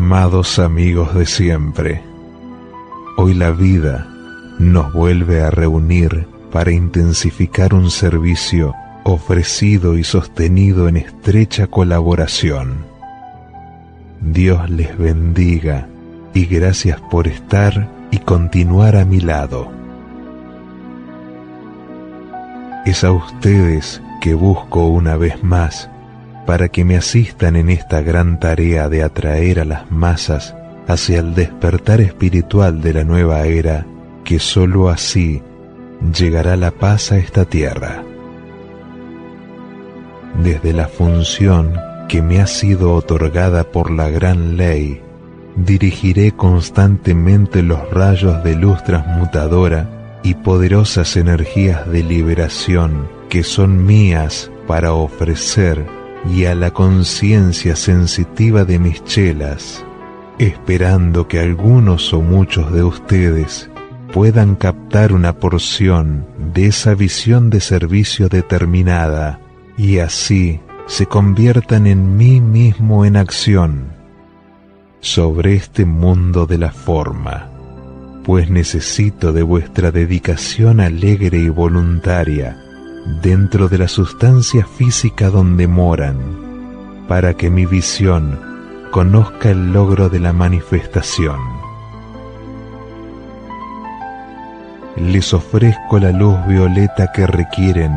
Amados amigos de siempre, hoy la vida nos vuelve a reunir para intensificar un servicio ofrecido y sostenido en estrecha colaboración. Dios les bendiga y gracias por estar y continuar a mi lado. Es a ustedes que busco una vez más para que me asistan en esta gran tarea de atraer a las masas hacia el despertar espiritual de la nueva era, que sólo así llegará la paz a esta tierra. Desde la función que me ha sido otorgada por la gran ley, dirigiré constantemente los rayos de luz transmutadora y poderosas energías de liberación que son mías para ofrecer y a la conciencia sensitiva de mis chelas, esperando que algunos o muchos de ustedes puedan captar una porción de esa visión de servicio determinada y así se conviertan en mí mismo en acción sobre este mundo de la forma, pues necesito de vuestra dedicación alegre y voluntaria dentro de la sustancia física donde moran, para que mi visión conozca el logro de la manifestación. Les ofrezco la luz violeta que requieren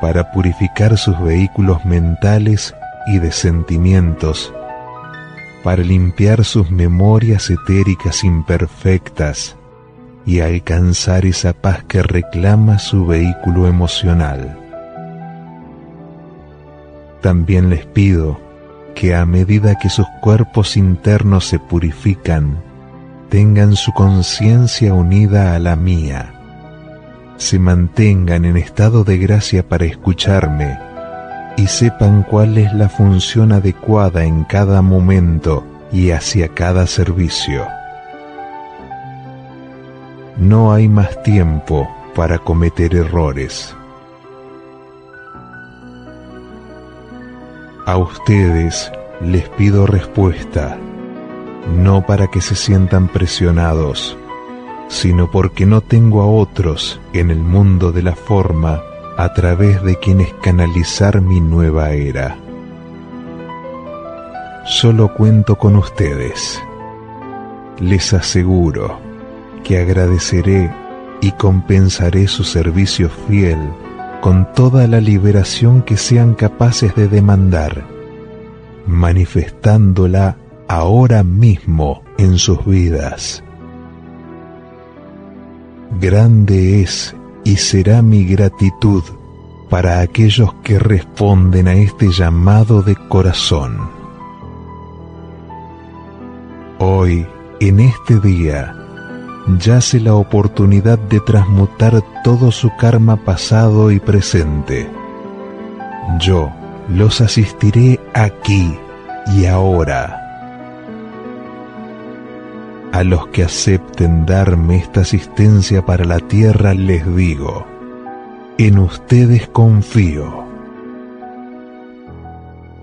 para purificar sus vehículos mentales y de sentimientos, para limpiar sus memorias etéricas imperfectas, y alcanzar esa paz que reclama su vehículo emocional. También les pido que a medida que sus cuerpos internos se purifican, tengan su conciencia unida a la mía, se mantengan en estado de gracia para escucharme y sepan cuál es la función adecuada en cada momento y hacia cada servicio. No hay más tiempo para cometer errores. A ustedes les pido respuesta, no para que se sientan presionados, sino porque no tengo a otros en el mundo de la forma a través de quienes canalizar mi nueva era. Solo cuento con ustedes. Les aseguro que agradeceré y compensaré su servicio fiel con toda la liberación que sean capaces de demandar, manifestándola ahora mismo en sus vidas. Grande es y será mi gratitud para aquellos que responden a este llamado de corazón. Hoy, en este día, yace la oportunidad de transmutar todo su karma pasado y presente. Yo los asistiré aquí y ahora. A los que acepten darme esta asistencia para la tierra les digo, en ustedes confío.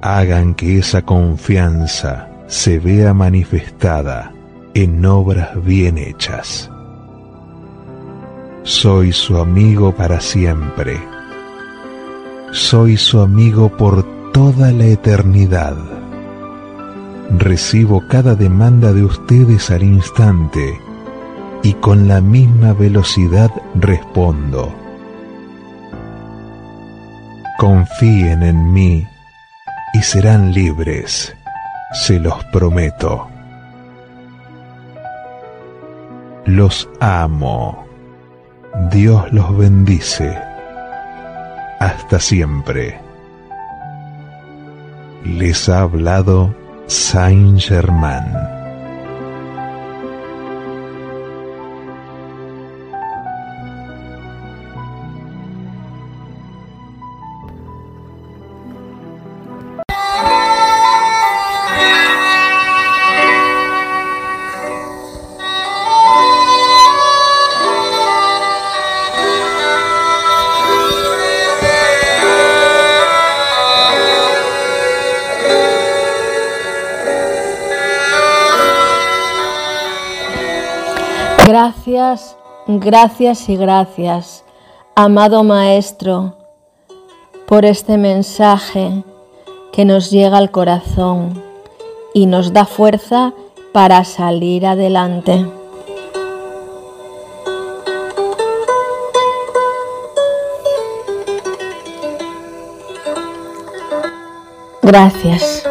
Hagan que esa confianza se vea manifestada en obras bien hechas. Soy su amigo para siempre. Soy su amigo por toda la eternidad. Recibo cada demanda de ustedes al instante y con la misma velocidad respondo. Confíen en mí y serán libres, se los prometo. Los amo. Dios los bendice. Hasta siempre. Les ha hablado Saint Germain. Gracias, y gracias, amado Maestro, por este mensaje que nos llega al corazón y nos da fuerza para salir adelante. Gracias.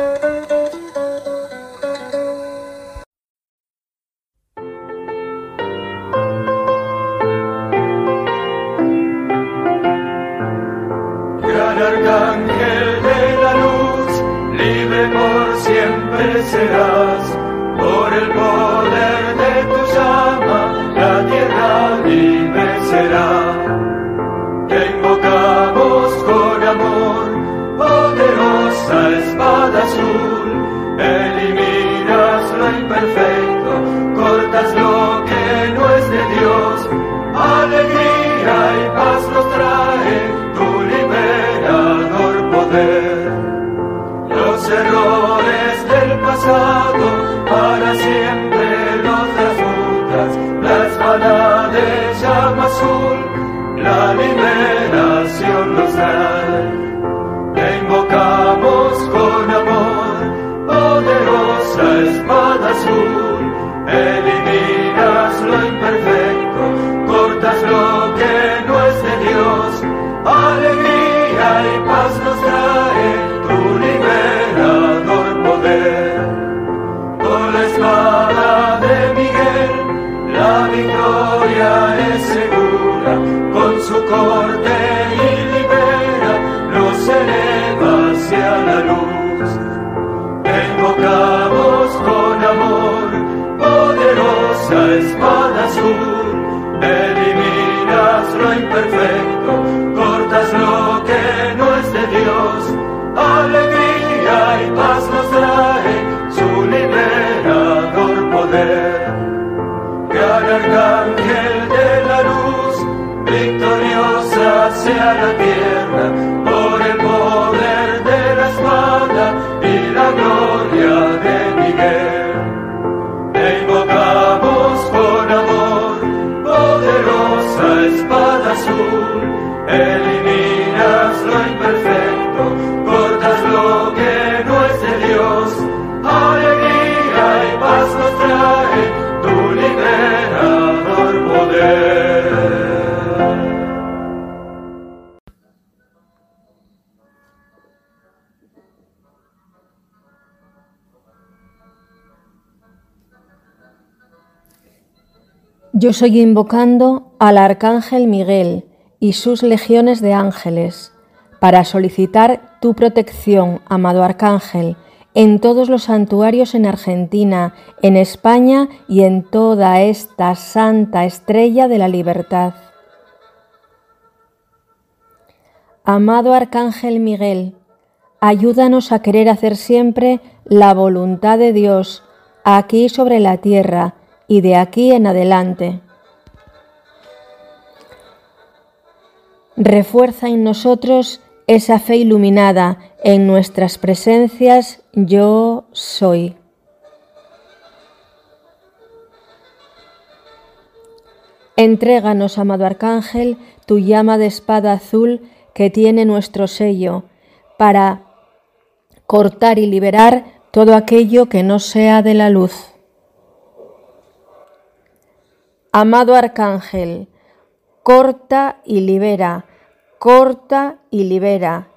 Yo soy invocando al Arcángel Miguel y sus legiones de ángeles para solicitar tu protección, amado Arcángel, en todos los santuarios en Argentina, en España y en toda esta santa estrella de la libertad. Amado Arcángel Miguel, ayúdanos a querer hacer siempre la voluntad de Dios aquí sobre la tierra, y de aquí en adelante. Refuerza en nosotros esa fe iluminada en nuestras presencias yo soy. Entréganos, amado Arcángel, tu llama de espada azul que tiene nuestro sello, para cortar y liberar todo aquello que no sea de la luz. Amado Arcángel, corta y libera, corta y libera,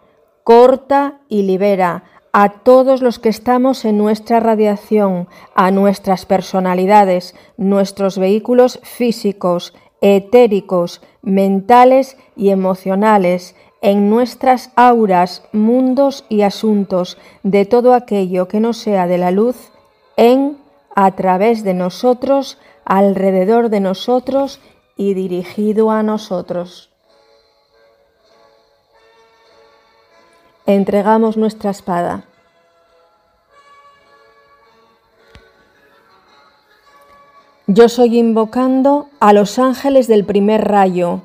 corta y libera a todos los que estamos en nuestra radiación, a nuestras personalidades, nuestros vehículos físicos, etéricos, mentales y emocionales, en nuestras auras, mundos y asuntos, de todo aquello que no sea de la luz, en, a través de nosotros, alrededor de nosotros y dirigido a nosotros. entregamos nuestra espada. Yo soy invocando a los ángeles del primer rayo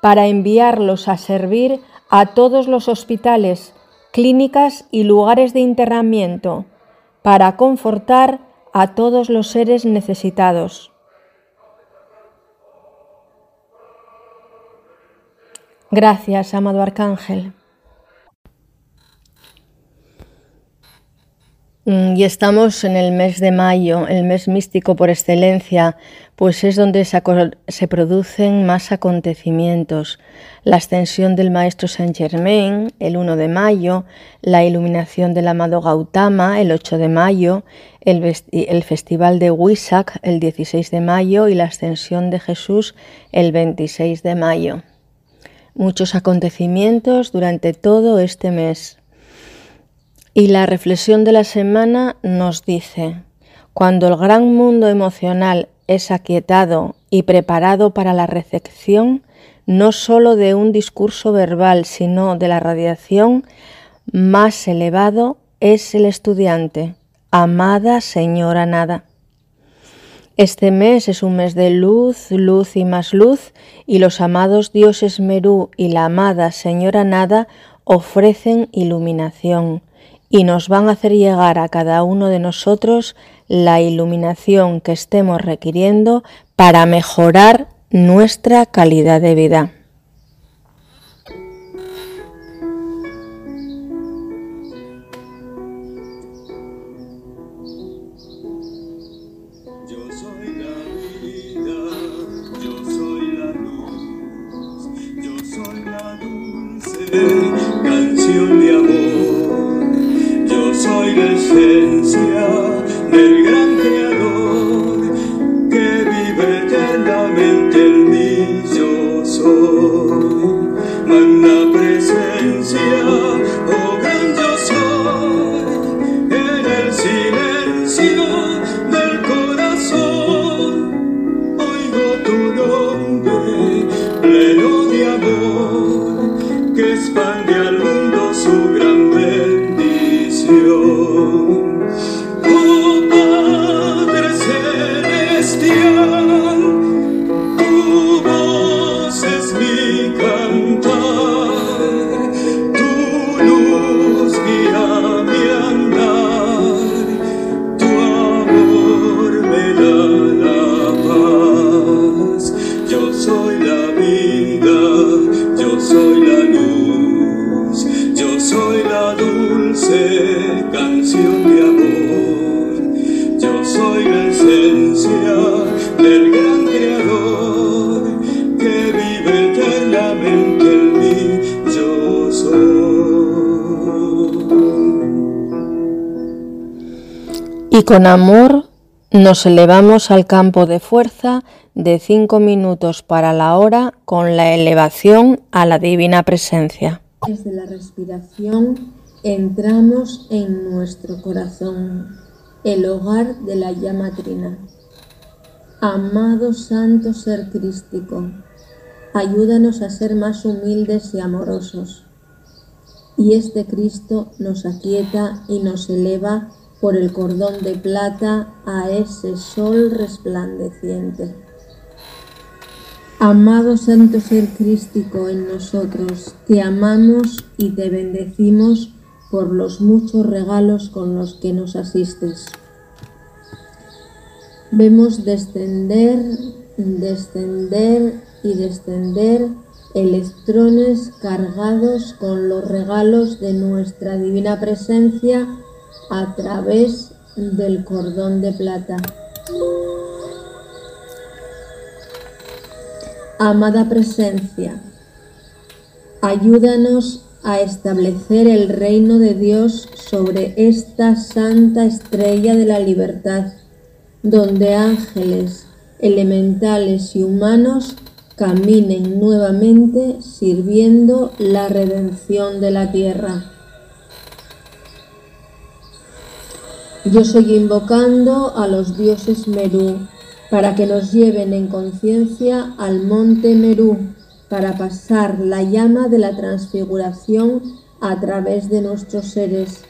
para enviarlos a servir a todos los hospitales, clínicas y lugares de internamiento, para confortar a todos los seres necesitados. Gracias, amado Arcángel. Y estamos en el mes de mayo, el mes místico por excelencia, pues es donde se, producen más acontecimientos. La ascensión del maestro Saint Germain, el 1 de mayo, la iluminación del amado Gautama, el 8 de mayo, el, festival de Huisak, el 16 de mayo, y la ascensión de Jesús, el 26 de mayo muchos acontecimientos durante todo este mes. Y la reflexión de la semana nos dice, cuando el gran mundo emocional es aquietado y preparado para la recepción, no sólo de un discurso verbal, sino de la radiación más elevado, es el estudiante, amada señora nada. Este mes es un mes de luz, luz y más luz, y los amados dioses Merú y la amada Señora Nada ofrecen iluminación y nos van a hacer llegar a cada uno de nosotros la iluminación que estemos requiriendo para mejorar nuestra calidad de vida soy la esencia del gran creador que vive eternamente en mí. Y con amor nos elevamos al campo de fuerza de cinco minutos para la hora con la elevación a la divina presencia. Desde la respiración entramos en nuestro corazón, el hogar de la llama trina. Amado Santo Ser Crístico, ayúdanos a ser más humildes y amorosos. Y este Cristo nos aquieta y nos eleva por el cordón de plata a ese sol resplandeciente. Amado Santo Ser Crístico en nosotros, te amamos y te bendecimos por los muchos regalos con los que nos asistes. Vemos descender, descender y descender electrones cargados con los regalos de nuestra divina presencia a través del cordón de plata. Amada presencia, ayúdanos a establecer el reino de Dios sobre esta santa estrella de la libertad, donde ángeles, elementales y humanos caminen nuevamente sirviendo la redención de la tierra. Yo soy invocando a los dioses Merú para que nos lleven en conciencia al monte Merú para pasar la llama de la transfiguración a través de nuestros seres,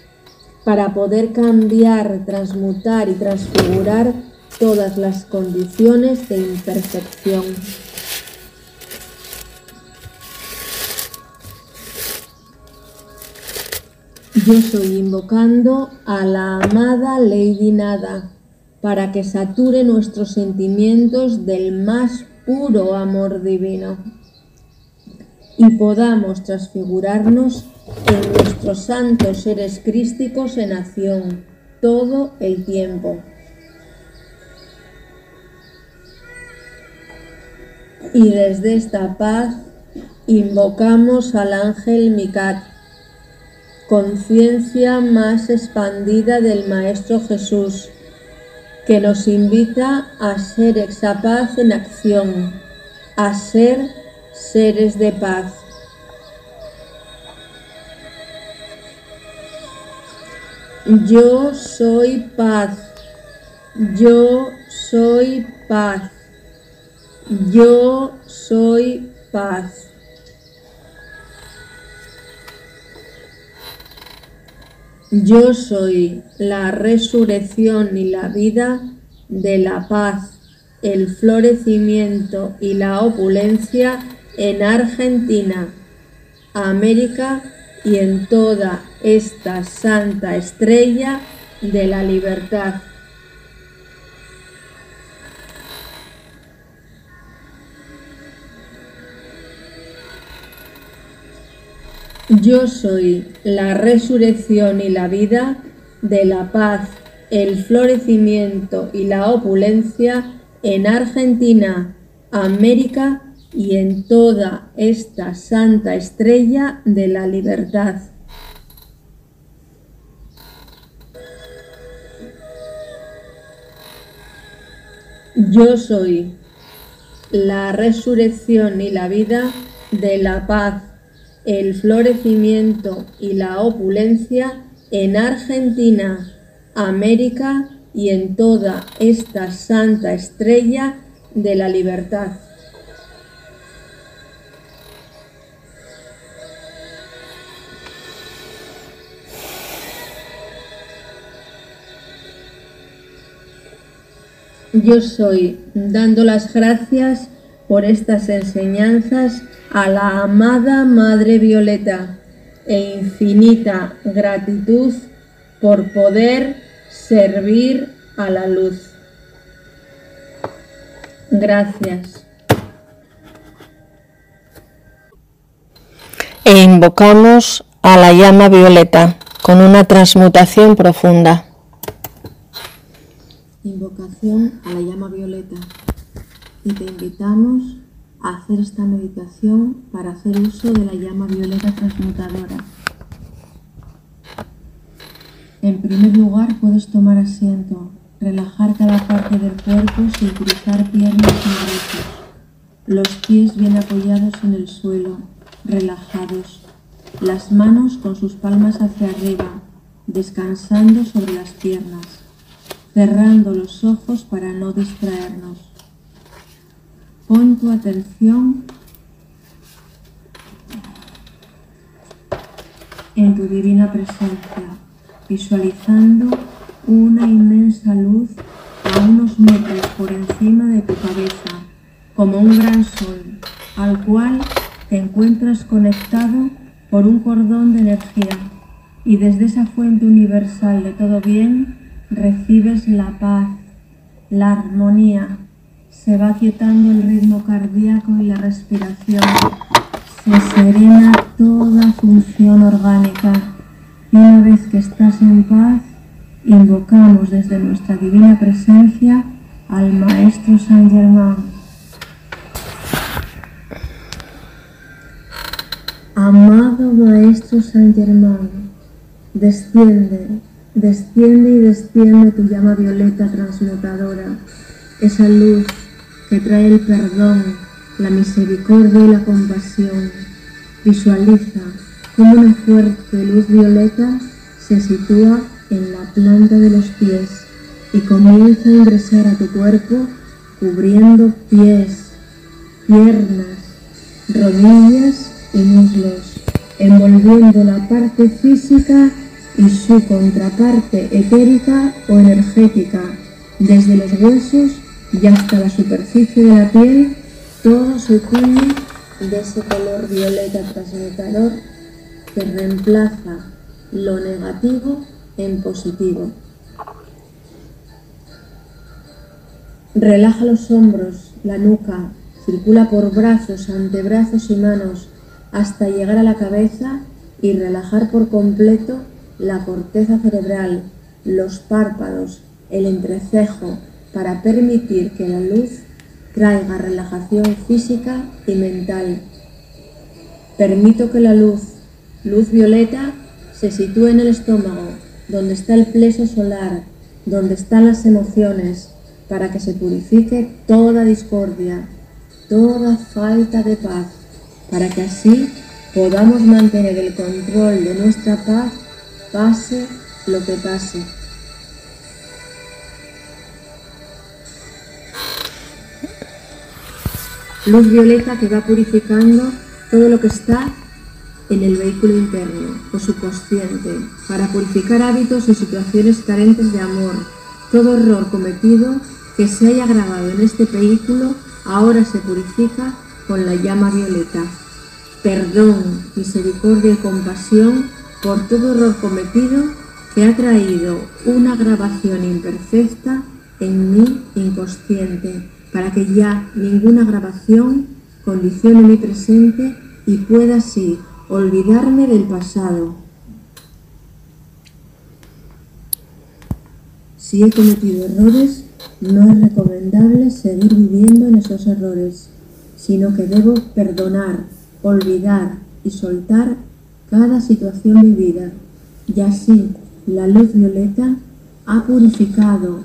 para poder cambiar, transmutar y transfigurar todas las condiciones de imperfección. Yo estoy invocando a la amada Lady Nada para que sature nuestros sentimientos del más puro amor divino. y podamos transfigurarnos en nuestros santos seres crísticos en acción todo el tiempo. Y desde esta paz invocamos al ángel Mikat, conciencia más expandida del Maestro Jesús, que nos invita a ser exapaz en acción, a ser seres de paz. Yo soy paz, yo soy paz, yo soy paz. Yo soy la resurrección y la vida de la paz, el florecimiento y la opulencia en Argentina, América y en toda esta santa estrella de la libertad. Yo soy la resurrección y la vida de la paz, el florecimiento y la opulencia en Argentina, América y en toda esta santa estrella de la libertad. Yo soy la resurrección y la vida de la paz, el florecimiento y la opulencia en Argentina, América y en toda esta santa estrella de la libertad. Yo soy dando las gracias por estas enseñanzas a la amada Madre Violeta e infinita gratitud por poder servir a la luz. Gracias. E invocamos a la llama violeta con una transmutación profunda. Invocación a la llama violeta. Y te invitamos a hacer esta meditación para hacer uso de la llama violeta transmutadora. En primer lugar, puedes tomar asiento, relajar cada parte del cuerpo sin cruzar piernas ni brazos. Los pies bien apoyados en el suelo, relajados. Las manos con sus palmas hacia arriba, descansando sobre las piernas cerrando los ojos para no distraernos. Pon tu atención en tu divina presencia, visualizando una inmensa luz a unos metros por encima de tu cabeza, como un gran sol, al cual te encuentras conectado por un cordón de energía. Y desde esa fuente universal de todo bien recibes la paz, la armonía, se va quietando el ritmo cardíaco y la respiración, se serena toda función orgánica y una vez que estás en paz, invocamos desde nuestra divina presencia al Maestro San Germán. Amado Maestro San Germán, desciende Desciende y desciende tu llama violeta transmutadora, esa luz que trae el perdón, la misericordia y la compasión. Visualiza cómo una fuerte luz violeta se sitúa en la planta de los pies y comienza a ingresar a tu cuerpo cubriendo pies, piernas, rodillas y muslos, envolviendo la parte física y su contraparte etérica o energética, desde los huesos y hasta la superficie de la piel, todo se tiñe de ese color violeta transmutador que reemplaza lo negativo en positivo. Relaja los hombros, la nuca, circula por brazos, antebrazos y manos hasta llegar a la cabeza y relajar por completo la corteza cerebral, los párpados, el entrecejo, para permitir que la luz traiga relajación física y mental. Permito que la luz, luz violeta, se sitúe en el estómago, donde está el pleso solar, donde están las emociones, para que se purifique toda discordia, toda falta de paz, para que así podamos mantener el control de nuestra paz, pase lo que pase. Luz violeta que va purificando todo lo que está en el vehículo interno o subconsciente, para purificar hábitos y situaciones carentes de amor. Todo error cometido que se haya grabado en este vehículo ahora se purifica con la llama violeta. Perdón, misericordia y compasión por todo error cometido que ha traído una grabación imperfecta en mi inconsciente, para que ya ninguna grabación condicione mi presente y pueda así olvidarme del pasado. Si he cometido errores, no es recomendable seguir viviendo en esos errores, sino que debo perdonar, olvidar y soltar cada situación vivida. Y así la luz violeta ha purificado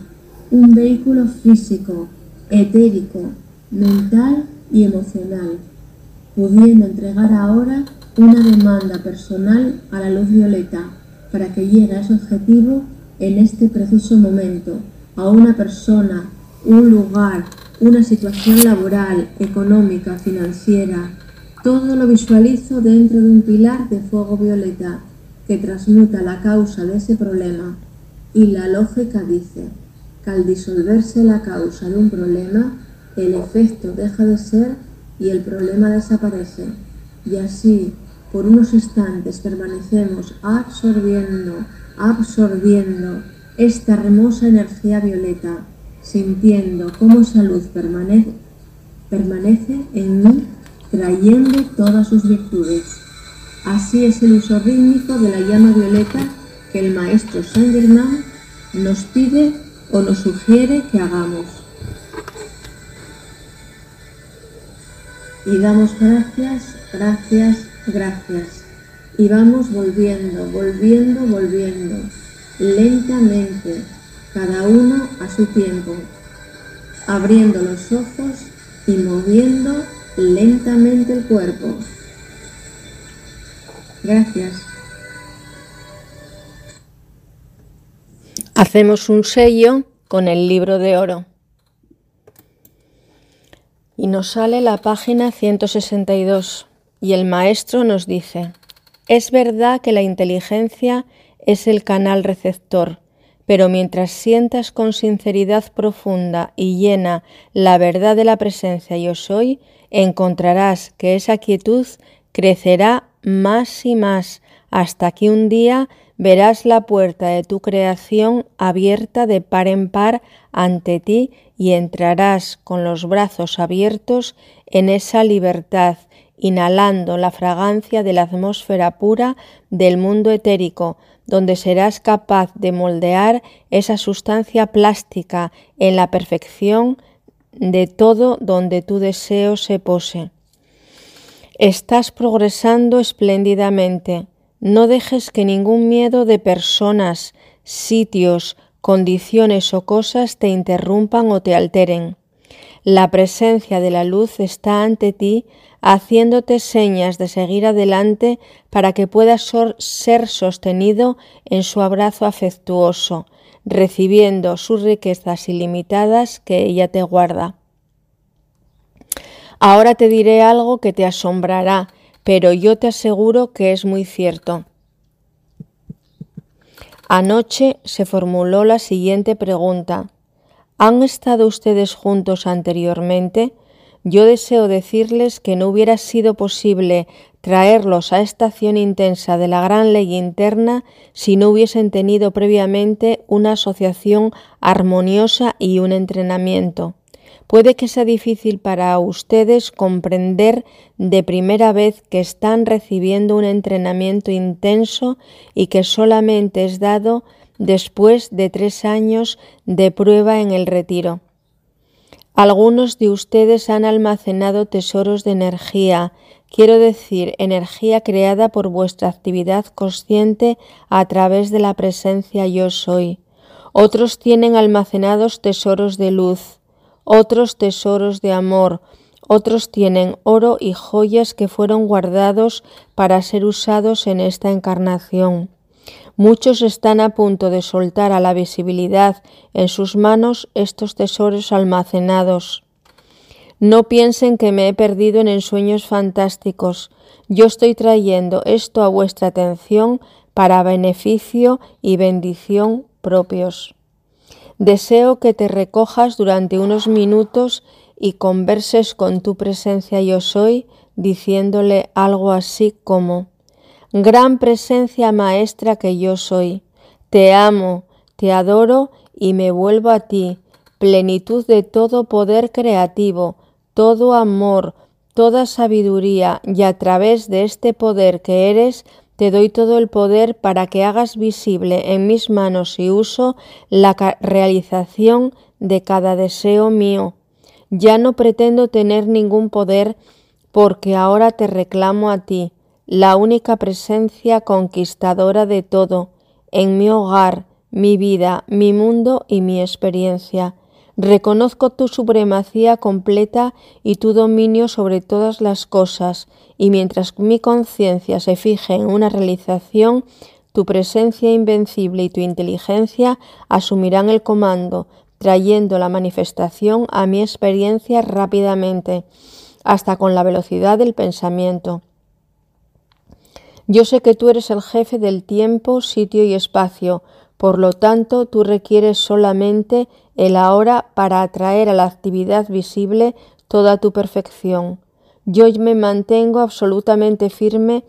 un vehículo físico, etérico, mental y emocional, pudiendo entregar ahora una demanda personal a la luz violeta para que llegue a ese objetivo en este preciso momento a una persona, un lugar, una situación laboral, económica, financiera, todo lo visualizo dentro de un pilar de fuego violeta que transmuta la causa de ese problema. Y la lógica dice al disolverse la causa de un problema, el efecto deja de ser y el problema desaparece. Y así, por unos instantes permanecemos absorbiendo, absorbiendo esta hermosa energía violeta, sintiendo cómo esa luz permanece, permanece en mí, trayendo todas sus virtudes. Así es el uso rítmico de la llama violeta que el maestro Saint Germain nos pide o nos sugiere que hagamos. Y damos gracias, gracias, gracias. Y vamos volviendo, volviendo, volviendo lentamente, cada uno a su tiempo, abriendo los ojos y moviendo lentamente el cuerpo. Gracias. Hacemos un sello con el libro de oro. Y nos sale la página 162 y el maestro nos dice, es verdad que la inteligencia es el canal receptor, pero mientras sientas con sinceridad profunda y llena la verdad de la presencia yo soy, encontrarás que esa quietud crecerá más y más hasta que un día verás la puerta de tu creación abierta de par en par ante ti y entrarás con los brazos abiertos en esa libertad, inhalando la fragancia de la atmósfera pura del mundo etérico, donde serás capaz de moldear esa sustancia plástica en la perfección de todo donde tu deseo se pose. Estás progresando espléndidamente. No dejes que ningún miedo de personas, sitios, condiciones o cosas te interrumpan o te alteren. La presencia de la luz está ante ti haciéndote señas de seguir adelante para que puedas ser sostenido en su abrazo afectuoso, recibiendo sus riquezas ilimitadas que ella te guarda. Ahora te diré algo que te asombrará, pero yo te aseguro que es muy cierto. Anoche se formuló la siguiente pregunta. ¿Han estado ustedes juntos anteriormente? Yo deseo decirles que no hubiera sido posible traerlos a esta acción intensa de la gran ley interna si no hubiesen tenido previamente una asociación armoniosa y un entrenamiento. Puede que sea difícil para ustedes comprender de primera vez que están recibiendo un entrenamiento intenso y que solamente es dado después de tres años de prueba en el retiro. Algunos de ustedes han almacenado tesoros de energía, quiero decir, energía creada por vuestra actividad consciente a través de la presencia yo soy. Otros tienen almacenados tesoros de luz, otros tesoros de amor, otros tienen oro y joyas que fueron guardados para ser usados en esta encarnación. Muchos están a punto de soltar a la visibilidad en sus manos estos tesoros almacenados. No piensen que me he perdido en ensueños fantásticos. Yo estoy trayendo esto a vuestra atención para beneficio y bendición propios. Deseo que te recojas durante unos minutos y converses con tu presencia yo soy, diciéndole algo así como, Gran presencia maestra que yo soy, te amo, te adoro y me vuelvo a ti, plenitud de todo poder creativo, todo amor, toda sabiduría, y a través de este poder que eres, te doy todo el poder para que hagas visible en mis manos y uso la realización de cada deseo mío. Ya no pretendo tener ningún poder porque ahora te reclamo a ti, la única presencia conquistadora de todo, en mi hogar, mi vida, mi mundo y mi experiencia. Reconozco tu supremacía completa y tu dominio sobre todas las cosas, y mientras mi conciencia se fije en una realización, tu presencia invencible y tu inteligencia asumirán el comando, trayendo la manifestación a mi experiencia rápidamente, hasta con la velocidad del pensamiento. Yo sé que tú eres el jefe del tiempo, sitio y espacio, por lo tanto tú requieres solamente el ahora para atraer a la actividad visible toda tu perfección. Yo me mantengo absolutamente firme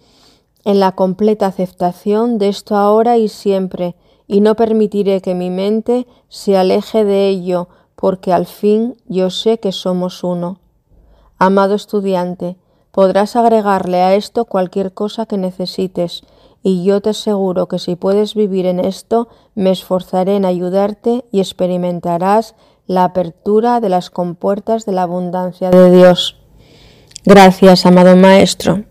en la completa aceptación de esto ahora y siempre, y no permitiré que mi mente se aleje de ello, porque al fin yo sé que somos uno. Amado estudiante, podrás agregarle a esto cualquier cosa que necesites, y yo te aseguro que si puedes vivir en esto, me esforzaré en ayudarte y experimentarás la apertura de las compuertas de la abundancia de Dios. Gracias, amado Maestro.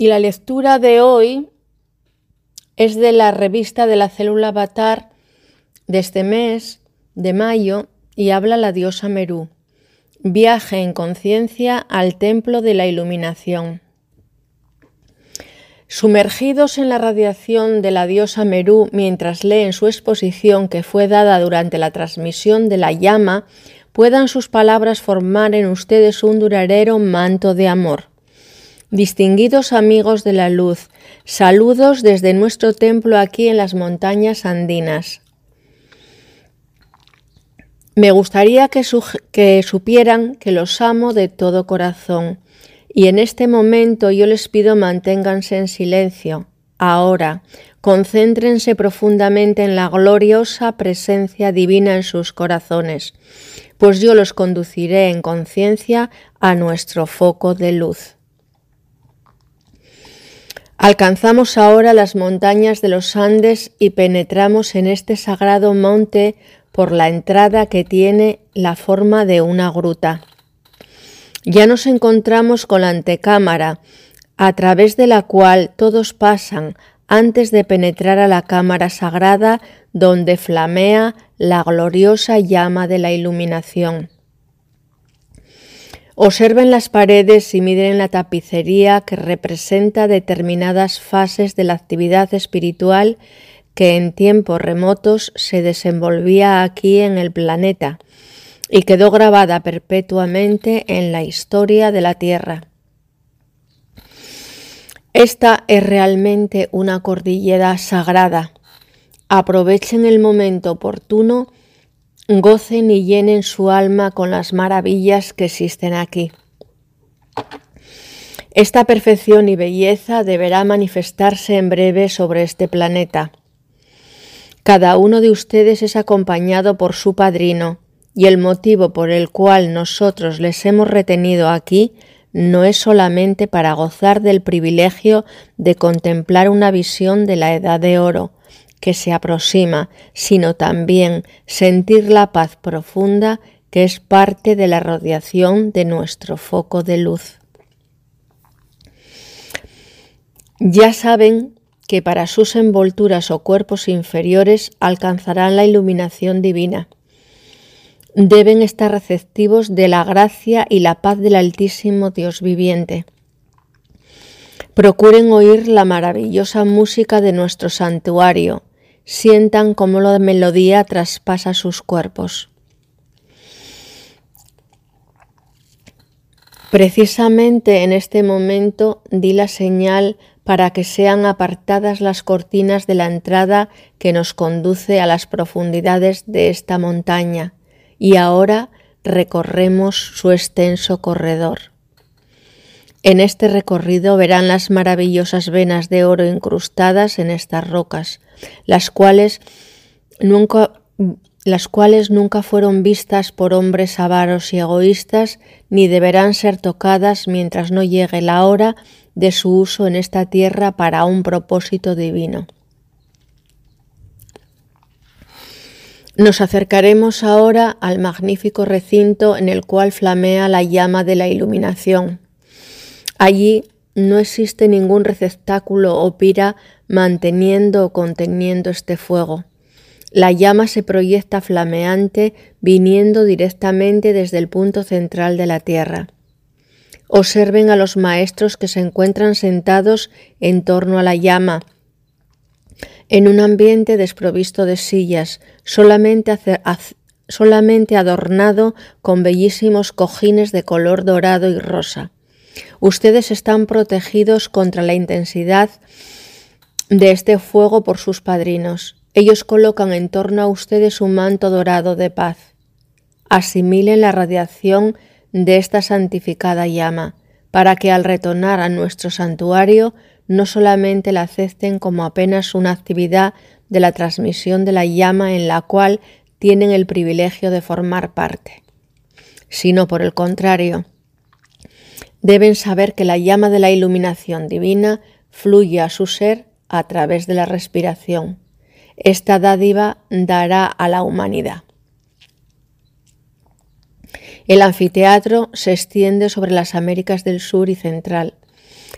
Y la lectura de hoy es de la revista de la célula Avatar de este mes de mayo y habla la diosa Merú. Viaje en conciencia al templo de la iluminación. Sumergidos en la radiación de la diosa Merú mientras leen su exposición que fue dada durante la transmisión de la llama, puedan sus palabras formar en ustedes un duradero manto de amor. Distinguidos amigos de la luz, saludos desde nuestro templo aquí en las montañas andinas. Me gustaría que, que, supieran que los amo de todo corazón y en este momento yo les pido manténganse en silencio. Ahora, concéntrense profundamente en la gloriosa presencia divina en sus corazones, pues yo los conduciré en conciencia a nuestro foco de luz. Alcanzamos ahora las montañas de los Andes y penetramos en este sagrado monte por la entrada que tiene la forma de una gruta. Ya nos encontramos con la antecámara, a través de la cual todos pasan antes de penetrar a la cámara sagrada donde flamea la gloriosa llama de la iluminación. Observen las paredes y miren la tapicería que representa determinadas fases de la actividad espiritual que en tiempos remotos se desenvolvía aquí en el planeta y quedó grabada perpetuamente en la historia de la Tierra. Esta es realmente una cordillera sagrada. Aprovechen el momento oportuno gocen y llenen su alma con las maravillas que existen aquí. Esta perfección y belleza deberá manifestarse en breve sobre este planeta. Cada uno de ustedes es acompañado por su padrino, y el motivo por el cual nosotros les hemos retenido aquí no es solamente para gozar del privilegio de contemplar una visión de la edad de oro, que se aproxima, sino también sentir la paz profunda que es parte de la radiación de nuestro foco de luz. Ya saben que para sus envolturas o cuerpos inferiores alcanzarán la iluminación divina. Deben estar receptivos de la gracia y la paz del Altísimo Dios viviente. Procuren oír la maravillosa música de nuestro santuario, sientan cómo la melodía traspasa sus cuerpos. Precisamente en este momento di la señal para que sean apartadas las cortinas de la entrada que nos conduce a las profundidades de esta montaña, y ahora recorremos su extenso corredor. En este recorrido verán las maravillosas venas de oro incrustadas en estas rocas, las cuales nunca las cuales nunca fueron vistas por hombres avaros y egoístas, ni deberán ser tocadas mientras no llegue la hora de su uso en esta tierra para un propósito divino. Nos acercaremos ahora al magnífico recinto en el cual flamea la llama de la iluminación. Allí no existe ningún receptáculo o pira manteniendo o conteniendo este fuego. La llama se proyecta flameante viniendo directamente desde el punto central de la tierra. Observen a los maestros que se encuentran sentados en torno a la llama, en un ambiente desprovisto de sillas, solamente, solamente adornado con bellísimos cojines de color dorado y rosa. Ustedes están protegidos contra la intensidad de este fuego por sus padrinos. Ellos colocan en torno a ustedes un manto dorado de paz. Asimilen la radiación de esta santificada llama, para que al retornar a nuestro santuario no solamente la acepten como apenas una actividad de la transmisión de la llama en la cual tienen el privilegio de formar parte, sino por el contrario, deben saber que la llama de la iluminación divina fluye a su ser a través de la respiración. Esta dádiva dará a la humanidad. El anfiteatro se extiende sobre las Américas del Sur y Central.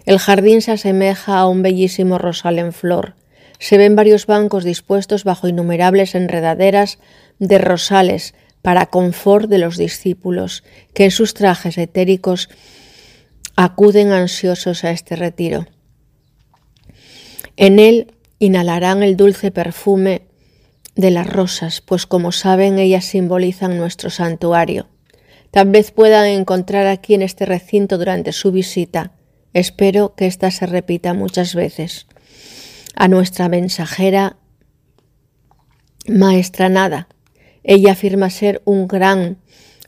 El jardín se asemeja a un bellísimo rosal en flor. Se ven varios bancos dispuestos bajo innumerables enredaderas de rosales para confort de los discípulos, que en sus trajes etéricos acuden ansiosos a este retiro. En él inhalarán el dulce perfume de las rosas, pues como saben ellas simbolizan nuestro santuario. Tal vez puedan encontrar aquí en este recinto durante su visita. Espero que ésta se repita muchas veces. A nuestra mensajera maestra Nada. Ella afirma ser un gran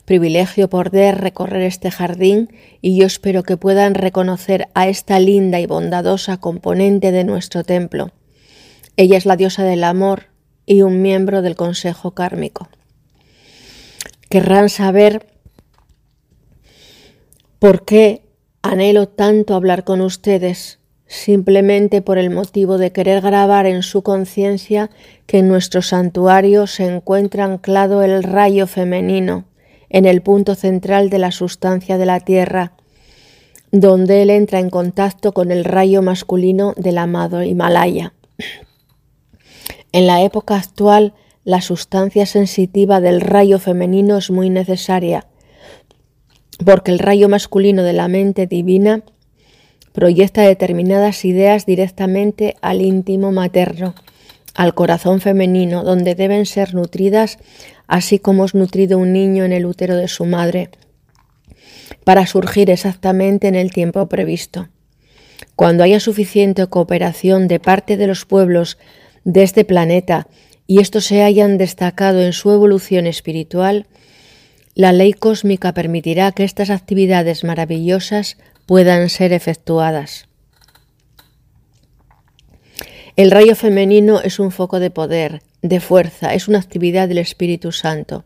privilegio poder recorrer este jardín y yo espero que puedan reconocer a esta linda y bondadosa componente de nuestro templo. Ella es la diosa del amor y un miembro del Consejo Kármico. Querrán saber por qué anhelo tanto hablar con ustedes, simplemente por el motivo de querer grabar en su conciencia que en nuestro santuario se encuentra anclado el rayo femenino, en el punto central de la sustancia de la Tierra, donde él entra en contacto con el rayo masculino del amado Himalaya. En la época actual, la sustancia sensitiva del rayo femenino es muy necesaria, porque el rayo masculino de la mente divina proyecta determinadas ideas directamente al íntimo materno, al corazón femenino, donde deben ser nutridas así como es nutrido un niño en el útero de su madre, para surgir exactamente en el tiempo previsto. Cuando haya suficiente cooperación de parte de los pueblos de este planeta y estos se hayan destacado en su evolución espiritual, la ley cósmica permitirá que estas actividades maravillosas puedan ser efectuadas. El rayo femenino es un foco de poder, de fuerza, es una actividad del Espíritu Santo.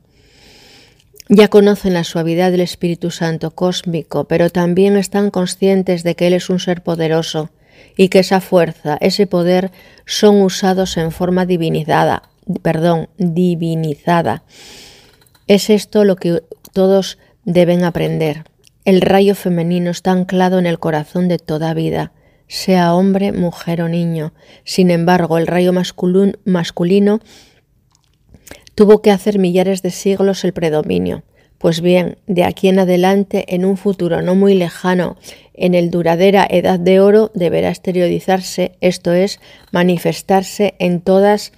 Ya conocen la suavidad del Espíritu Santo cósmico, pero también están conscientes de que Él es un ser poderoso y que esa fuerza, ese poder son usados en forma divinizada, perdón, divinizada. Es esto lo que todos deben aprender. El rayo femenino está anclado en el corazón de toda vida sea hombre, mujer o niño. Sin embargo, el rayo masculino tuvo que hacer millares de siglos el predominio. Pues bien, de aquí en adelante, en un futuro no muy lejano, en el duradera edad de oro, deberá exteriorizarse, esto es, manifestarse en todas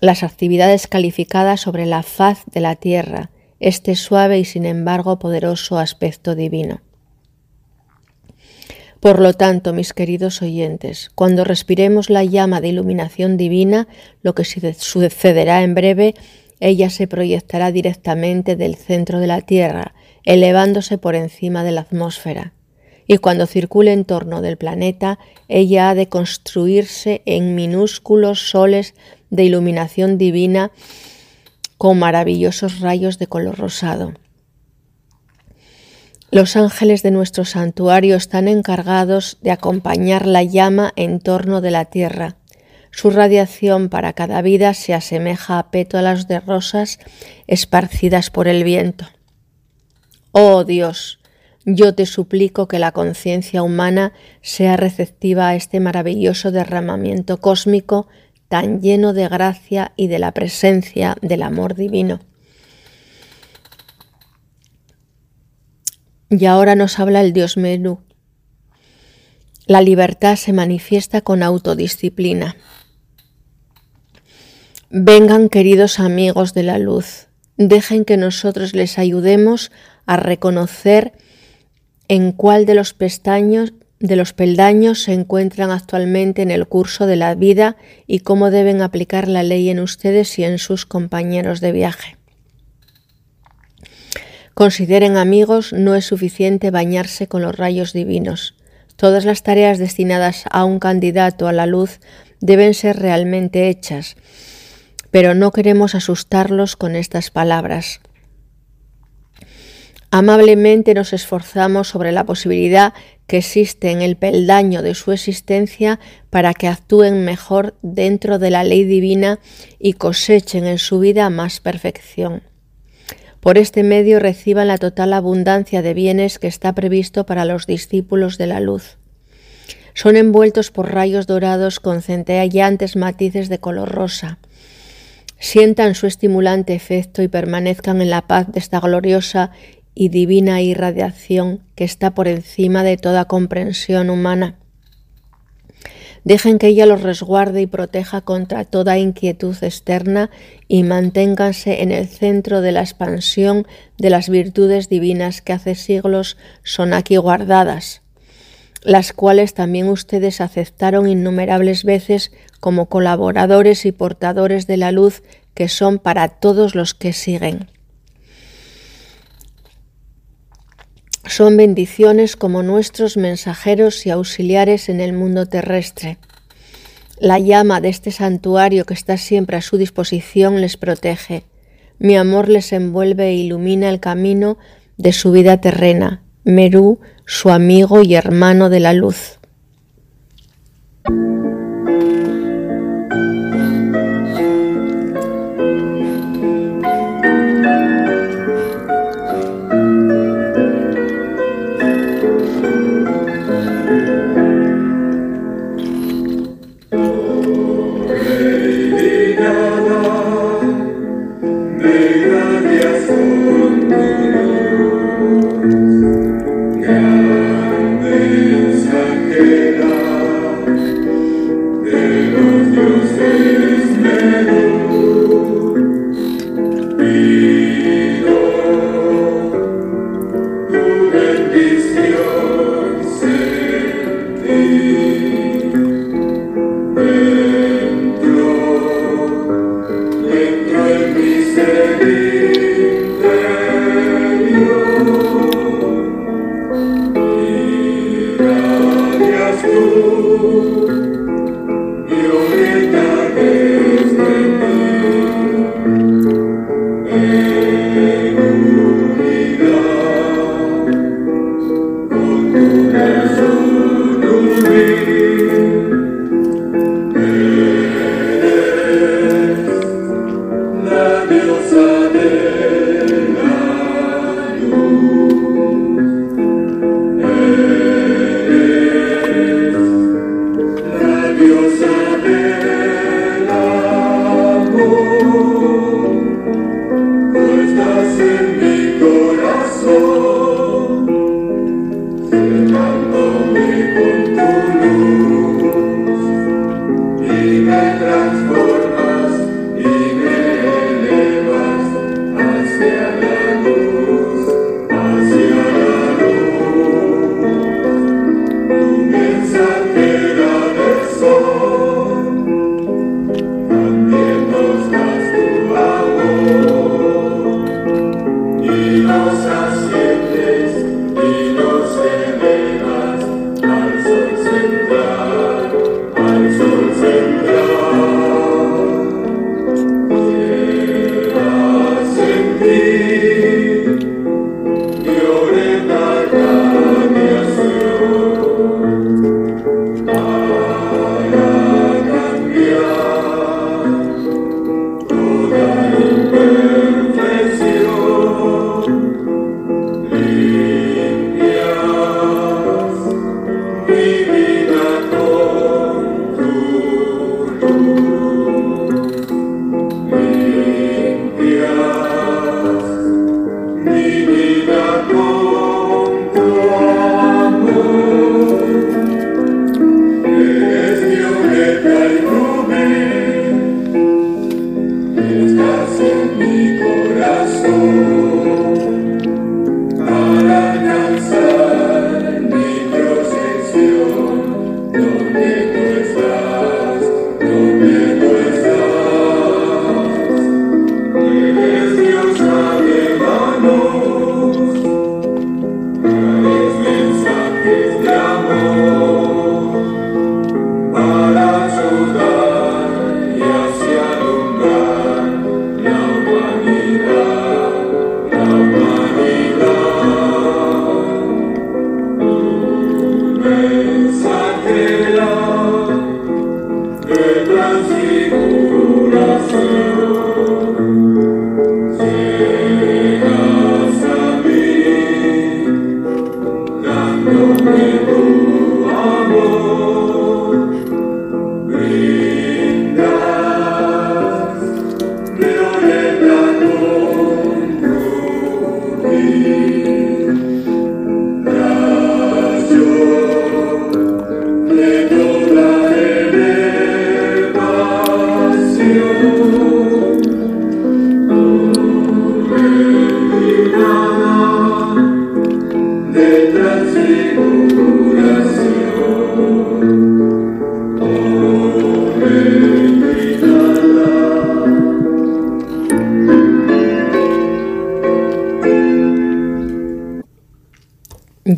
las actividades calificadas sobre la faz de la tierra, este suave y sin embargo poderoso aspecto divino. Por lo tanto, mis queridos oyentes, cuando respiremos la llama de iluminación divina, lo que sucederá en breve, ella se proyectará directamente del centro de la Tierra, elevándose por encima de la atmósfera. Y cuando circule en torno del planeta, ella ha de construirse en minúsculos soles de iluminación divina con maravillosos rayos de color rosado. Los ángeles de nuestro santuario están encargados de acompañar la llama en torno de la tierra. Su radiación para cada vida se asemeja a pétalas de rosas esparcidas por el viento. Oh Dios, yo te suplico que la conciencia humana sea receptiva a este maravilloso derramamiento cósmico tan lleno de gracia y de la presencia del amor divino. Y ahora nos habla el Dios Menú. La libertad se manifiesta con autodisciplina. Vengan queridos amigos de la luz, dejen que nosotros les ayudemos a reconocer en cuál de los pestaños de los peldaños se encuentran actualmente en el curso de la vida y cómo deben aplicar la ley en ustedes y en sus compañeros de viaje. Consideren amigos, no es suficiente bañarse con los rayos divinos. Todas las tareas destinadas a un candidato a la luz deben ser realmente hechas, pero no queremos asustarlos con estas palabras. Amablemente nos esforzamos sobre la posibilidad que existe en el peldaño de su existencia para que actúen mejor dentro de la ley divina y cosechen en su vida más perfección. Por este medio reciban la total abundancia de bienes que está previsto para los discípulos de la luz. Son envueltos por rayos dorados con centelleantes matices de color rosa. Sientan su estimulante efecto y permanezcan en la paz de esta gloriosa y divina irradiación que está por encima de toda comprensión humana. Dejen que ella los resguarde y proteja contra toda inquietud externa y manténganse en el centro de la expansión de las virtudes divinas que hace siglos son aquí guardadas, las cuales también ustedes aceptaron innumerables veces como colaboradores y portadores de la luz que son para todos los que siguen. Son bendiciones como nuestros mensajeros y auxiliares en el mundo terrestre. La llama de este santuario que está siempre a su disposición les protege. Mi amor les envuelve e ilumina el camino de su vida terrena. Merú, su amigo y hermano de la luz.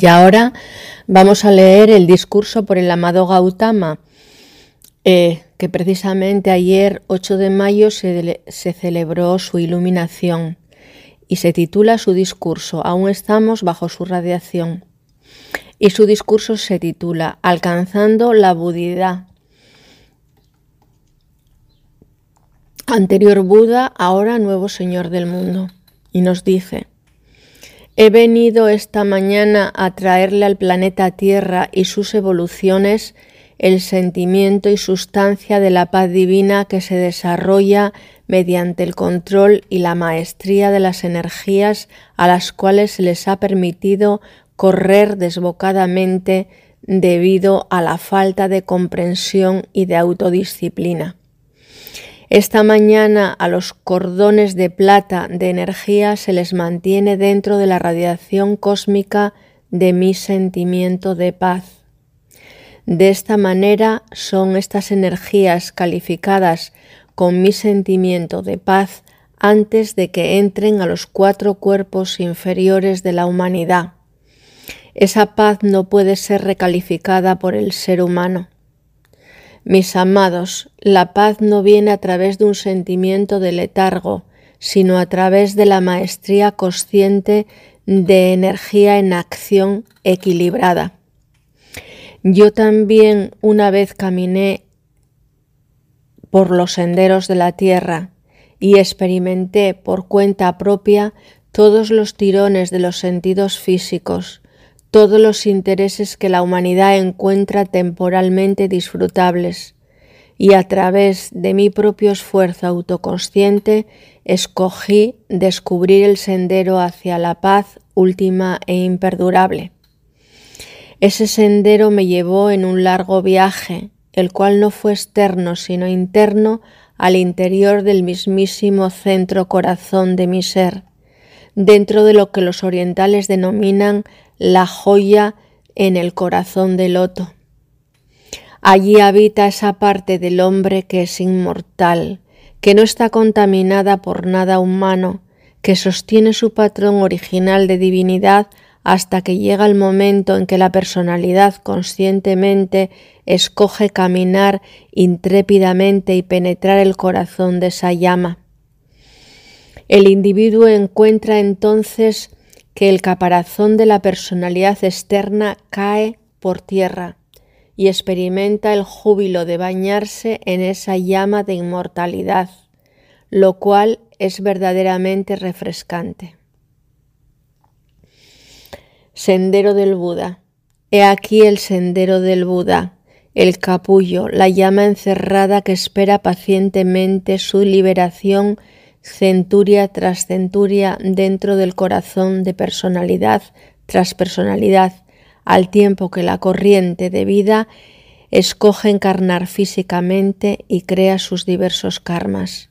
Y ahora vamos a leer el discurso por el amado Gautama, eh, que precisamente ayer, 8 de mayo, se, se celebró su iluminación y se titula su discurso Aún estamos bajo su radiación. Y su discurso se titula Alcanzando la budidad. Anterior Buda, ahora nuevo Señor del mundo. Y nos dice, He venido esta mañana a traerle al planeta Tierra y sus evoluciones el sentimiento y sustancia de la paz divina que se desarrolla mediante el control y la maestría de las energías a las cuales se les ha permitido correr desbocadamente debido a la falta de comprensión y de autodisciplina. Esta mañana a los cordones de plata de energía se les mantiene dentro de la radiación cósmica de mi sentimiento de paz. De esta manera son estas energías calificadas con mi sentimiento de paz antes de que entren a los cuatro cuerpos inferiores de la humanidad. Esa paz no puede ser recalificada por el ser humano. Mis amados, la paz no viene a través de un sentimiento de letargo, sino a través de la maestría consciente de energía en acción equilibrada. Yo también una vez caminé por los senderos de la tierra y experimenté por cuenta propia todos los tirones de los sentidos físicos, todos los intereses que la humanidad encuentra temporalmente disfrutables, y a través de mi propio esfuerzo autoconsciente escogí descubrir el sendero hacia la paz última e imperdurable. Ese sendero me llevó en un largo viaje, el cual no fue externo sino interno al interior del mismísimo centro corazón de mi ser, dentro de lo que los orientales denominan la joya en el corazón del loto. Allí habita esa parte del hombre que es inmortal, que no está contaminada por nada humano, que sostiene su patrón original de divinidad hasta que llega el momento en que la personalidad conscientemente escoge caminar intrépidamente y penetrar el corazón de esa llama. El individuo encuentra entonces que el caparazón de la personalidad externa cae por tierra y experimenta el júbilo de bañarse en esa llama de inmortalidad, lo cual es verdaderamente refrescante. Sendero del Buda. He aquí el sendero del Buda, el capullo, la llama encerrada que espera pacientemente su liberación centuria tras centuria dentro del corazón de personalidad tras personalidad, al tiempo que la corriente de vida escoge encarnar físicamente y crea sus diversos karmas.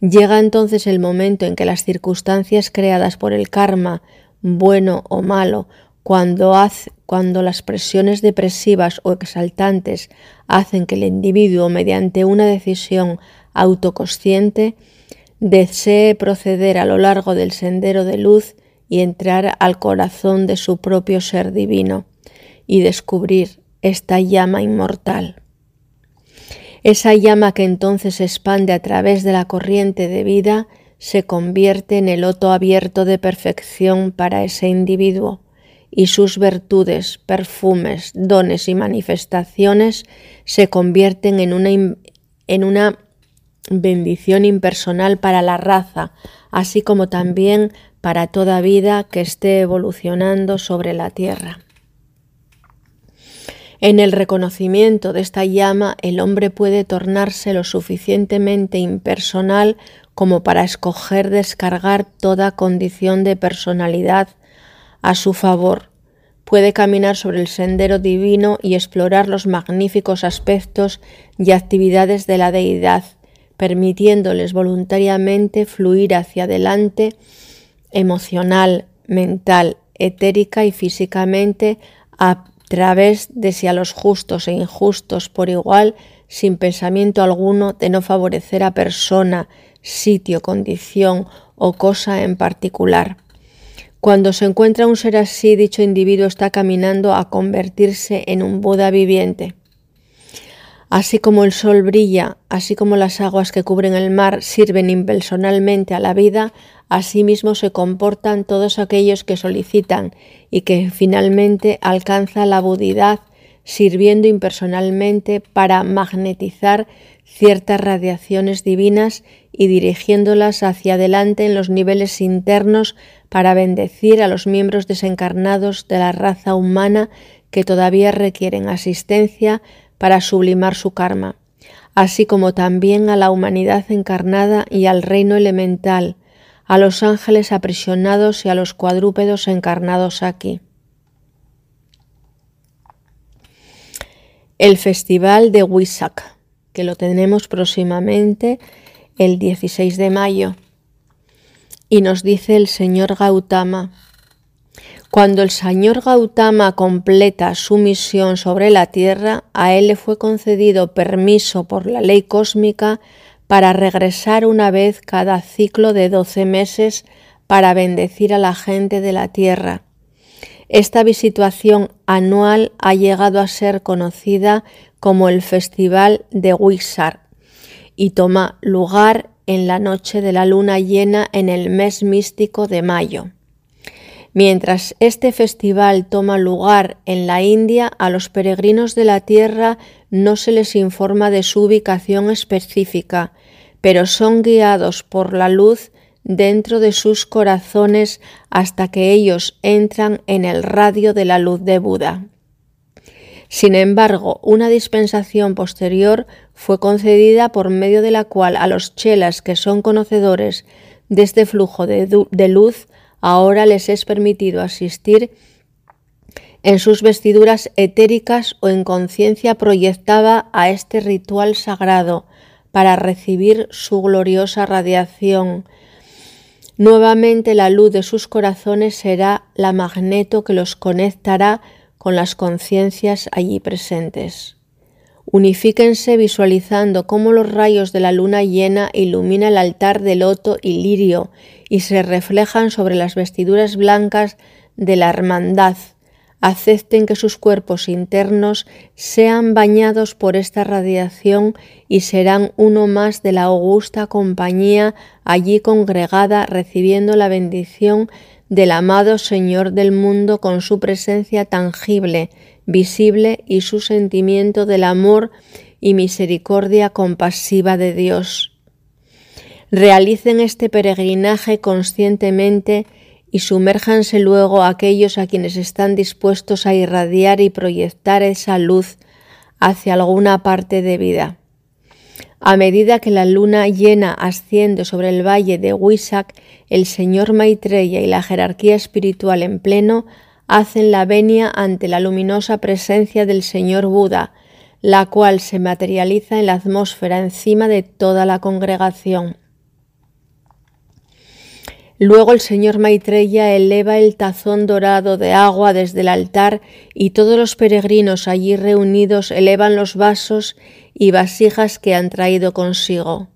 Llega entonces el momento en que las circunstancias creadas por el karma, bueno o malo, cuando, hace, cuando las presiones depresivas o exaltantes hacen que el individuo, mediante una decisión autoconsciente, desee proceder a lo largo del sendero de luz y entrar al corazón de su propio ser divino y descubrir esta llama inmortal. Esa llama que entonces se expande a través de la corriente de vida se convierte en el loto abierto de perfección para ese individuo y sus virtudes, perfumes, dones y manifestaciones se convierten en una, en una bendición impersonal para la raza, así como también para toda vida que esté evolucionando sobre la tierra. En el reconocimiento de esta llama el hombre puede tornarse lo suficientemente impersonal como para escoger descargar toda condición de personalidad a su favor. Puede caminar sobre el sendero divino y explorar los magníficos aspectos y actividades de la deidad, permitiéndoles voluntariamente fluir hacia adelante emocional, mental, etérica y físicamente a través de si a los justos e injustos por igual, sin pensamiento alguno de no favorecer a persona, sitio, condición o cosa en particular. Cuando se encuentra un ser así, dicho individuo está caminando a convertirse en un Buda viviente. Así como el sol brilla, así como las aguas que cubren el mar sirven impersonalmente a la vida, asimismo se comportan todos aquellos que solicitan y que finalmente alcanza la budidad sirviendo impersonalmente para magnetizar ciertas radiaciones divinas y dirigiéndolas hacia adelante en los niveles internos para bendecir a los miembros desencarnados de la raza humana que todavía requieren asistencia para sublimar su karma, así como también a la humanidad encarnada y al reino elemental, a los ángeles aprisionados y a los cuadrúpedos encarnados aquí. El Festival de Wisak, que lo tenemos próximamente el 16 de mayo. Y nos dice el señor Gautama, cuando el señor Gautama completa su misión sobre la Tierra, a él le fue concedido permiso por la ley cósmica para regresar una vez cada ciclo de doce meses para bendecir a la gente de la Tierra. Esta visitación anual ha llegado a ser conocida como el Festival de Wixar y toma lugar en la noche de la luna llena en el mes místico de mayo. Mientras este festival toma lugar en la India, a los peregrinos de la tierra no se les informa de su ubicación específica, pero son guiados por la luz dentro de sus corazones hasta que ellos entran en el radio de la luz de Buda. Sin embargo, una dispensación posterior fue concedida por medio de la cual a los chelas que son conocedores de este flujo de, de luz ahora les es permitido asistir en sus vestiduras etéricas o en conciencia proyectada a este ritual sagrado para recibir su gloriosa radiación. Nuevamente la luz de sus corazones será la magneto que los conectará con las conciencias allí presentes. Unifíquense visualizando cómo los rayos de la luna llena ilumina el altar de loto y lirio y se reflejan sobre las vestiduras blancas de la hermandad. Acepten que sus cuerpos internos sean bañados por esta radiación y serán uno más de la augusta compañía allí congregada recibiendo la bendición del amado Señor del mundo con su presencia tangible, visible y su sentimiento del amor y misericordia compasiva de Dios. Realicen este peregrinaje conscientemente y sumérjanse luego aquellos a quienes están dispuestos a irradiar y proyectar esa luz hacia alguna parte de vida. A medida que la luna llena asciende sobre el valle de Wisak, el señor Maitreya y la jerarquía espiritual en pleno hacen la venia ante la luminosa presencia del señor Buda, la cual se materializa en la atmósfera encima de toda la congregación. Luego el señor Maitreya eleva el tazón dorado de agua desde el altar y todos los peregrinos allí reunidos elevan los vasos y vasijas que han traído consigo.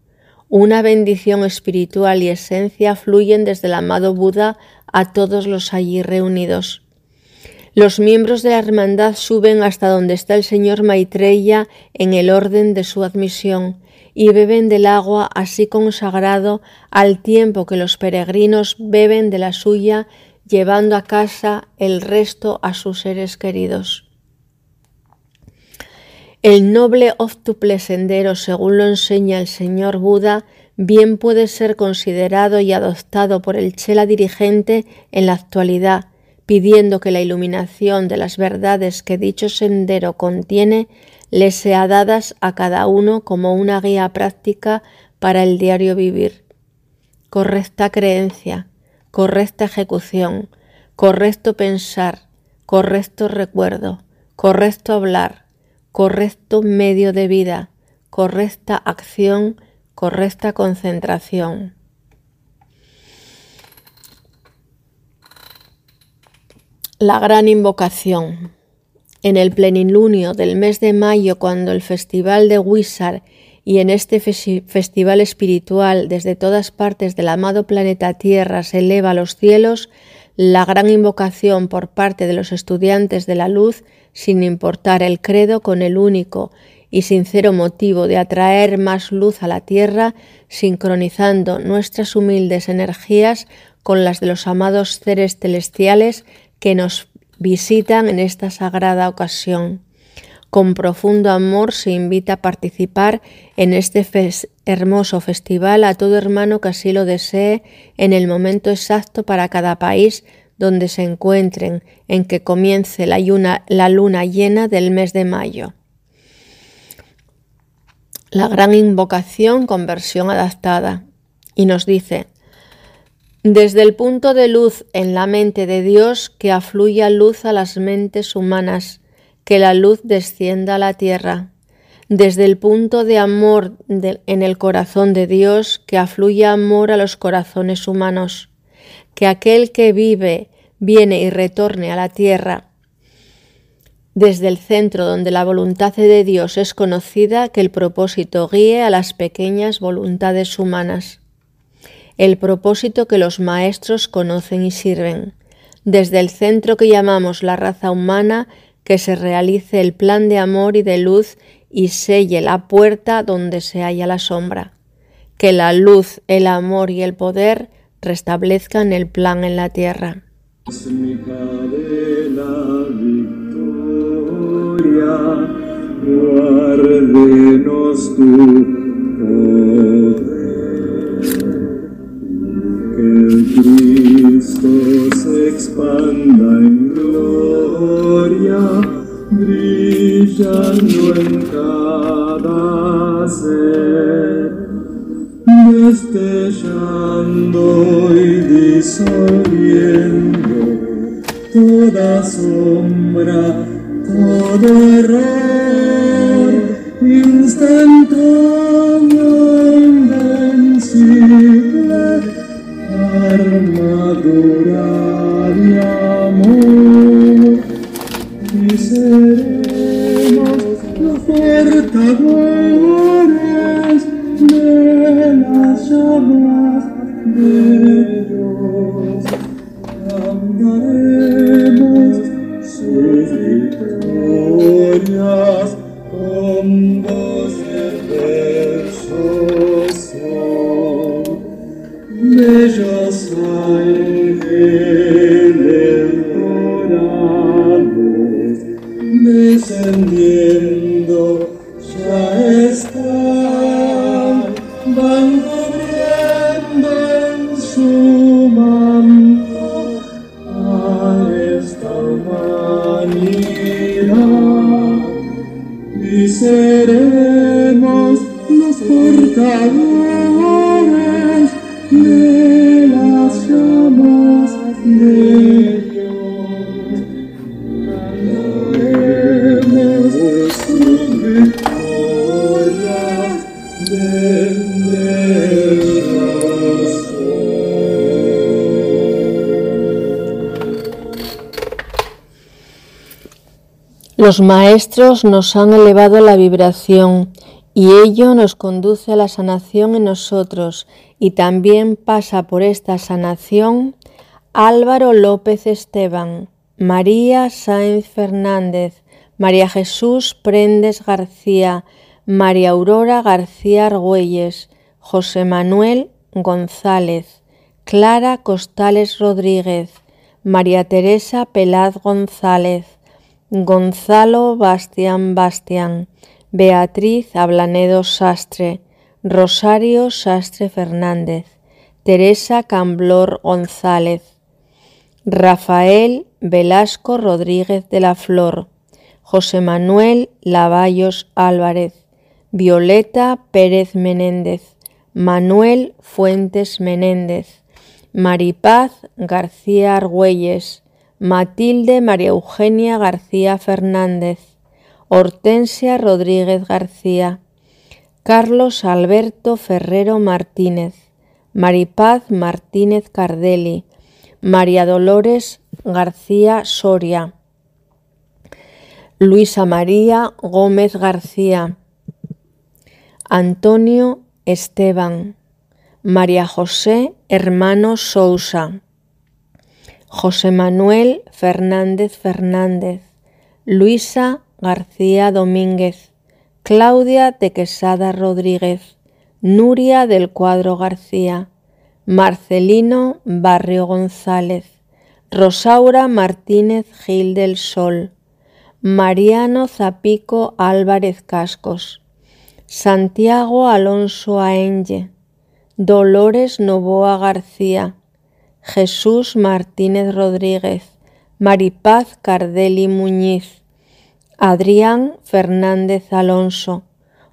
Una bendición espiritual y esencia fluyen desde el amado Buda a todos los allí reunidos. Los miembros de la hermandad suben hasta donde está el señor Maitreya en el orden de su admisión y beben del agua así consagrado al tiempo que los peregrinos beben de la suya, llevando a casa el resto a sus seres queridos. El noble óptuple sendero, según lo enseña el señor Buda, bien puede ser considerado y adoptado por el chela dirigente en la actualidad, pidiendo que la iluminación de las verdades que dicho sendero contiene les sea dadas a cada uno como una guía práctica para el diario vivir. Correcta creencia, correcta ejecución, correcto pensar, correcto recuerdo, correcto hablar, correcto medio de vida, correcta acción, correcta concentración. La gran invocación. En el plenilunio del mes de mayo, cuando el festival de Wizard y en este festival espiritual desde todas partes del amado planeta Tierra se eleva a los cielos, la gran invocación por parte de los estudiantes de la luz, sin importar el credo, con el único y sincero motivo de atraer más luz a la tierra, sincronizando nuestras humildes energías con las de los amados seres celestiales que nos visitan en esta sagrada ocasión. Con profundo amor se invita a participar en este hermoso festival a todo hermano que así lo desee en el momento exacto para cada país donde se encuentren en que comience la, la luna llena del mes de mayo. La gran invocación con versión adaptada y nos dice, desde el punto de luz en la mente de Dios que afluya luz a las mentes humanas, que la luz descienda a la tierra. Desde el punto de amor en el corazón de Dios, que afluya amor a los corazones humanos. Que aquel que vive, viene y retorne a la tierra. Desde el centro donde la voluntad de Dios es conocida, que el propósito guíe a las pequeñas voluntades humanas. El propósito que los maestros conocen y sirven. Desde el centro que llamamos la raza humana, que se realice el plan de amor y de luz y selle la puerta donde se halla la sombra. Que la luz, el amor y el poder restablezcan el plan en la tierra. Cristo se expanda en gloria, brillando en cada ser, destellando y disolviendo toda sombra, todo error, instantáneo, Los maestros nos han elevado la vibración y ello nos conduce a la sanación en nosotros y también pasa por esta sanación Álvaro López Esteban, María Sáenz Fernández, María Jesús Prendes García, María Aurora García Argüelles, José Manuel González, Clara Costales Rodríguez, María Teresa Pelaz González, Gonzalo Bastián Bastián, Beatriz Ablanedo Sastre, Rosario Sastre Fernández, Teresa Camblor González, Rafael Velasco Rodríguez de la Flor, José Manuel Lavallos Álvarez, Violeta Pérez Menéndez, Manuel Fuentes Menéndez, Maripaz García Argüelles, Matilde María Eugenia García Fernández, Hortensia Rodríguez García, Carlos Alberto Ferrero Martínez, Maripaz Martínez Cardelli, María Dolores García Soria, Luisa María Gómez García, Antonio Esteban, María José Hermano Sousa, José Manuel Fernández Fernández, Luisa García Domínguez, Claudia de Quesada Rodríguez, Nuria del Cuadro García, Marcelino Barrio González, Rosaura Martínez Gil del Sol, Mariano Zapico Álvarez Cascos, Santiago Alonso Aenge, Dolores Novoa García, Jesús Martínez Rodríguez, Maripaz Cardelli Muñiz, Adrián Fernández Alonso,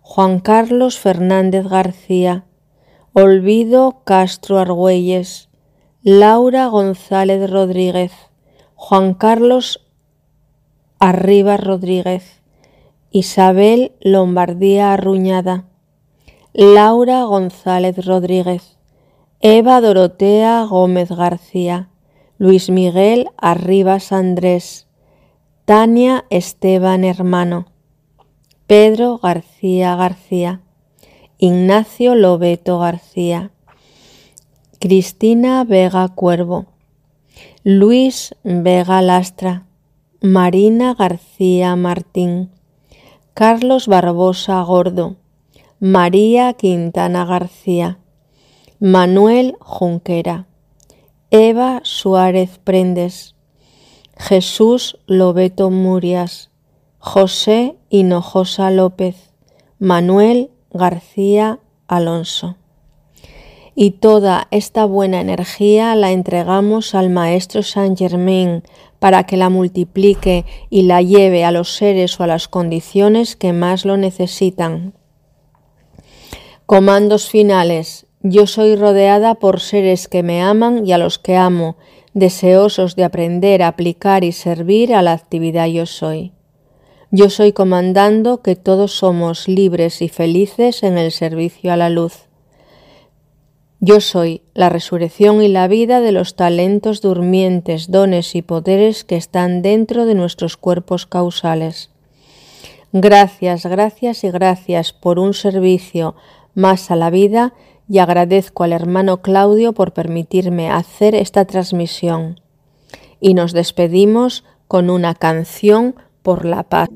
Juan Carlos Fernández García, Olvido Castro Argüelles, Laura González Rodríguez, Juan Carlos Arriba Rodríguez, Isabel Lombardía Arruñada, Laura González Rodríguez, Eva Dorotea Gómez García, Luis Miguel Arribas Andrés, Tania Esteban Hermano, Pedro García García, Ignacio Lobeto García, Cristina Vega Cuervo, Luis Vega Lastra, Marina García Martín, Carlos Barbosa Gordo, María Quintana García, Manuel Junquera, Eva Suárez Prendes, Jesús Lobeto Murias, José Hinojosa López, Manuel García Alonso. Y toda esta buena energía la entregamos al Maestro Saint Germain para que la multiplique y la lleve a los seres o a las condiciones que más lo necesitan. Comandos finales. Yo soy rodeada por seres que me aman y a los que amo, deseosos de aprender, aplicar y servir a la actividad yo soy. Yo soy comandando que todos somos libres y felices en el servicio a la luz. Yo soy la resurrección y la vida de los talentos durmientes, dones y poderes que están dentro de nuestros cuerpos causales. Gracias, gracias y gracias por un servicio más a la vida y agradezco al hermano Claudio por permitirme hacer esta transmisión. Y nos despedimos con una canción por la paz.